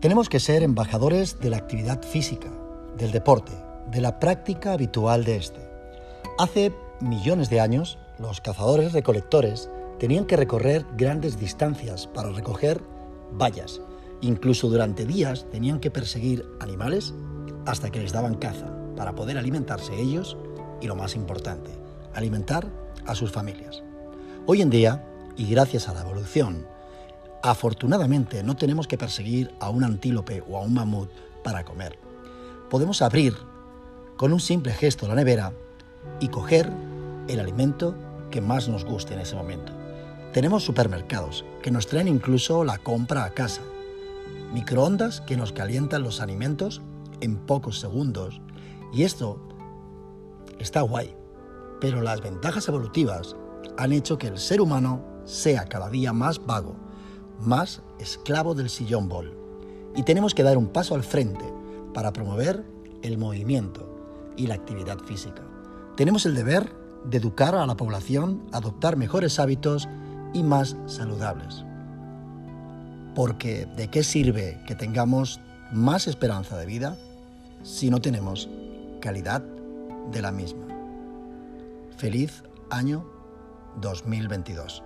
Tenemos que ser embajadores de la actividad física, del deporte, de la práctica habitual de este. Hace millones de años, los cazadores recolectores tenían que recorrer grandes distancias para recoger bayas. Incluso durante días tenían que perseguir animales hasta que les daban caza para poder alimentarse ellos y lo más importante, alimentar a sus familias. Hoy en día, y gracias a la evolución, afortunadamente no tenemos que perseguir a un antílope o a un mamut para comer. Podemos abrir con un simple gesto la nevera y coger el alimento que más nos guste en ese momento. Tenemos supermercados que nos traen incluso la compra a casa, microondas que nos calientan los alimentos en pocos segundos y esto está guay, pero las ventajas evolutivas han hecho que el ser humano sea cada día más vago, más esclavo del sillón bol. Y tenemos que dar un paso al frente para promover el movimiento y la actividad física. Tenemos el deber de educar a la población a adoptar mejores hábitos y más saludables. Porque ¿de qué sirve que tengamos más esperanza de vida si no tenemos calidad de la misma? Feliz año 2022.